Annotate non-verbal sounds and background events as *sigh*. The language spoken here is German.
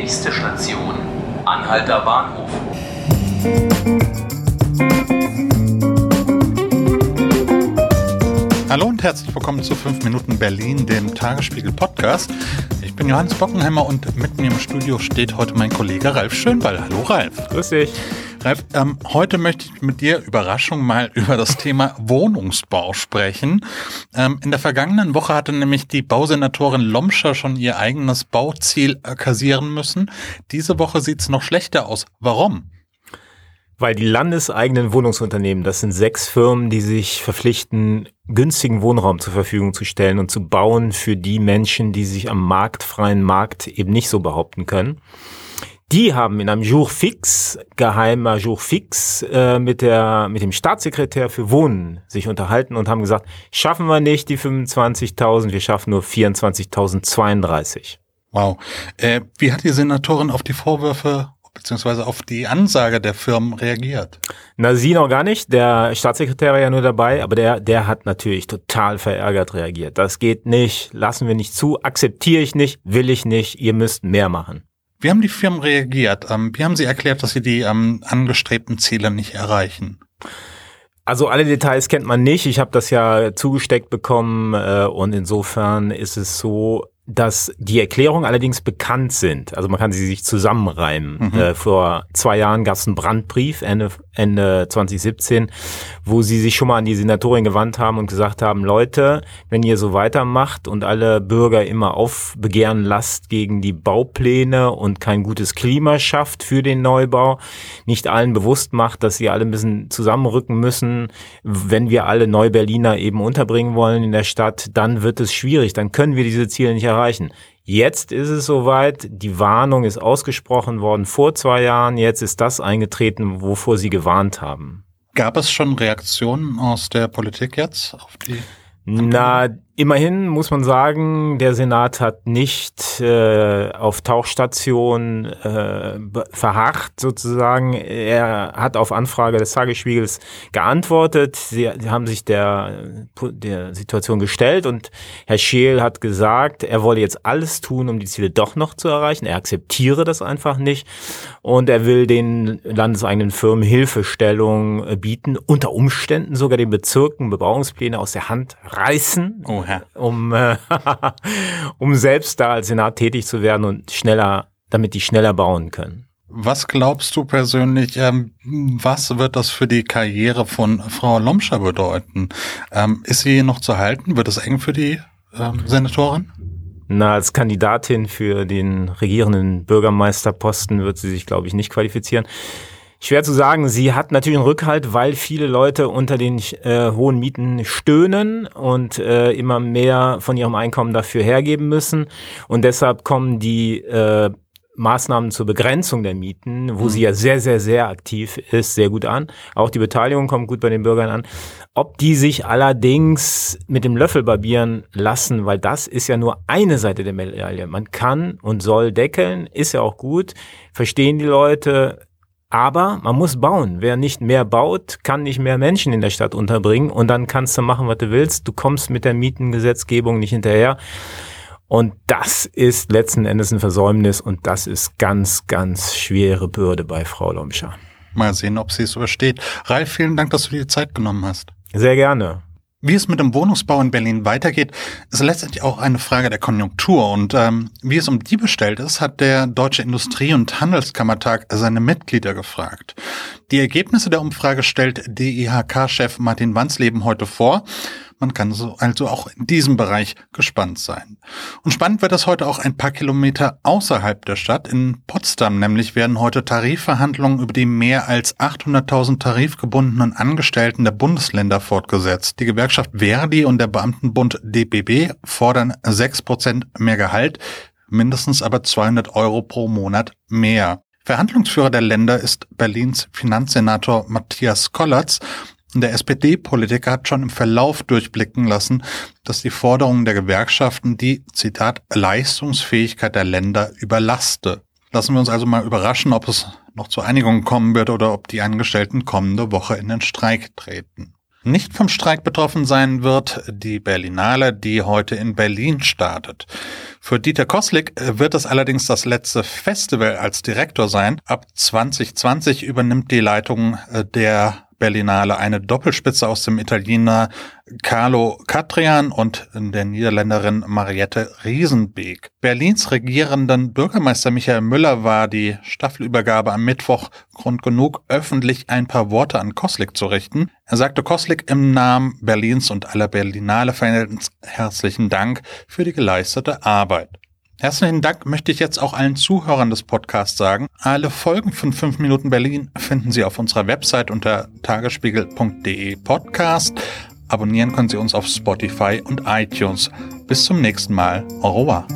Nächste Station, Anhalter Bahnhof. Hallo und herzlich willkommen zu 5 Minuten Berlin, dem Tagesspiegel Podcast. Ich bin Johannes Bockenheimer und mit mir im Studio steht heute mein Kollege Ralf Schönball. Hallo Ralf. Grüß dich. Ralf, ähm, heute möchte ich mit dir, Überraschung, mal *laughs* über das Thema Wohnungsbau sprechen. Ähm, in der vergangenen Woche hatte nämlich die Bausenatorin Lomscher schon ihr eigenes Bauziel kassieren müssen. Diese Woche sieht es noch schlechter aus. Warum? Weil die landeseigenen Wohnungsunternehmen, das sind sechs Firmen, die sich verpflichten, günstigen Wohnraum zur Verfügung zu stellen und zu bauen für die Menschen, die sich am marktfreien Markt eben nicht so behaupten können. Die haben in einem Jour fix, geheimer Jour fix, äh, mit der, mit dem Staatssekretär für Wohnen sich unterhalten und haben gesagt, schaffen wir nicht die 25.000, wir schaffen nur 24.032. Wow. Äh, wie hat die Senatorin auf die Vorwürfe beziehungsweise auf die Ansage der Firmen reagiert? Na, sie noch gar nicht. Der Staatssekretär war ja nur dabei, aber der, der hat natürlich total verärgert reagiert. Das geht nicht, lassen wir nicht zu, akzeptiere ich nicht, will ich nicht, ihr müsst mehr machen. Wie haben die Firmen reagiert? Ähm, wie haben sie erklärt, dass sie die ähm, angestrebten Ziele nicht erreichen? Also alle Details kennt man nicht. Ich habe das ja zugesteckt bekommen äh, und insofern ist es so, dass die Erklärungen allerdings bekannt sind. Also man kann sie sich zusammenreimen. Mhm. Äh, vor zwei Jahren gab es einen Brandbrief, Ende, Ende 2017, wo sie sich schon mal an die Senatorin gewandt haben und gesagt haben, Leute, wenn ihr so weitermacht und alle Bürger immer aufbegehren lasst gegen die Baupläne und kein gutes Klima schafft für den Neubau, nicht allen bewusst macht, dass sie alle ein bisschen zusammenrücken müssen, wenn wir alle Neu-Berliner eben unterbringen wollen in der Stadt, dann wird es schwierig, dann können wir diese Ziele nicht erreichen erreichen. Jetzt ist es soweit, die Warnung ist ausgesprochen worden vor zwei Jahren, jetzt ist das eingetreten, wovor Sie gewarnt haben. Gab es schon Reaktionen aus der Politik jetzt auf die? Na, Immerhin muss man sagen, der Senat hat nicht äh, auf Tauchstation äh, verharrt sozusagen. Er hat auf Anfrage des Tagesspiegels geantwortet. Sie, haben sich der, der Situation gestellt und Herr Scheel hat gesagt, er wolle jetzt alles tun, um die Ziele doch noch zu erreichen. Er akzeptiere das einfach nicht und er will den landeseigenen Firmen Hilfestellung äh, bieten, unter Umständen sogar den Bezirken Bebauungspläne aus der Hand reißen. Oh um, äh, *laughs* um selbst da als Senat tätig zu werden und schneller, damit die schneller bauen können. Was glaubst du persönlich, ähm, was wird das für die Karriere von Frau Lomscher bedeuten? Ähm, ist sie noch zu halten? Wird es eng für die ähm, Senatorin? Na, als Kandidatin für den regierenden Bürgermeisterposten wird sie sich, glaube ich, nicht qualifizieren. Schwer zu sagen. Sie hat natürlich einen Rückhalt, weil viele Leute unter den äh, hohen Mieten stöhnen und äh, immer mehr von ihrem Einkommen dafür hergeben müssen. Und deshalb kommen die äh, Maßnahmen zur Begrenzung der Mieten, wo mhm. sie ja sehr, sehr, sehr aktiv ist, sehr gut an. Auch die Beteiligung kommt gut bei den Bürgern an. Ob die sich allerdings mit dem Löffel barbieren lassen, weil das ist ja nur eine Seite der Medaille. Man kann und soll deckeln, ist ja auch gut. Verstehen die Leute, aber man muss bauen. Wer nicht mehr baut, kann nicht mehr Menschen in der Stadt unterbringen und dann kannst du machen, was du willst. Du kommst mit der Mietengesetzgebung nicht hinterher. Und das ist letzten Endes ein Versäumnis und das ist ganz, ganz schwere Bürde bei Frau Lomscher. Mal sehen, ob sie es übersteht. Ralf, vielen Dank, dass du dir die Zeit genommen hast. Sehr gerne. Wie es mit dem Wohnungsbau in Berlin weitergeht, ist letztendlich auch eine Frage der Konjunktur. Und ähm, wie es um die bestellt ist, hat der Deutsche Industrie- und Handelskammertag seine Mitglieder gefragt. Die Ergebnisse der Umfrage stellt DIHK-Chef Martin Wansleben heute vor. Man kann so also auch in diesem Bereich gespannt sein. Und spannend wird das heute auch ein paar Kilometer außerhalb der Stadt. In Potsdam nämlich werden heute Tarifverhandlungen über die mehr als 800.000 tarifgebundenen Angestellten der Bundesländer fortgesetzt. Die Gewerkschaft Verdi und der Beamtenbund DBB fordern 6% mehr Gehalt, mindestens aber 200 Euro pro Monat mehr. Verhandlungsführer der Länder ist Berlins Finanzsenator Matthias Kollatz der SPD-Politiker hat schon im Verlauf durchblicken lassen, dass die Forderungen der Gewerkschaften die, Zitat, Leistungsfähigkeit der Länder überlaste. Lassen wir uns also mal überraschen, ob es noch zu Einigungen kommen wird oder ob die Angestellten kommende Woche in den Streik treten. Nicht vom Streik betroffen sein wird die Berlinale, die heute in Berlin startet. Für Dieter Koslik wird es allerdings das letzte Festival als Direktor sein. Ab 2020 übernimmt die Leitung äh, der Berlinale eine Doppelspitze aus dem Italiener Carlo Catrian und der Niederländerin Mariette Riesenbeek. Berlins regierenden Bürgermeister Michael Müller war die Staffelübergabe am Mittwoch Grund genug, öffentlich ein paar Worte an Koslik zu richten. Er sagte Koslik im Namen Berlins und aller Berlinale-Fans herzlichen Dank für die geleistete Arbeit. Herzlichen Dank möchte ich jetzt auch allen Zuhörern des Podcasts sagen. Alle Folgen von 5 Minuten Berlin finden Sie auf unserer Website unter tagesspiegel.de Podcast. Abonnieren können Sie uns auf Spotify und iTunes. Bis zum nächsten Mal. Au revoir.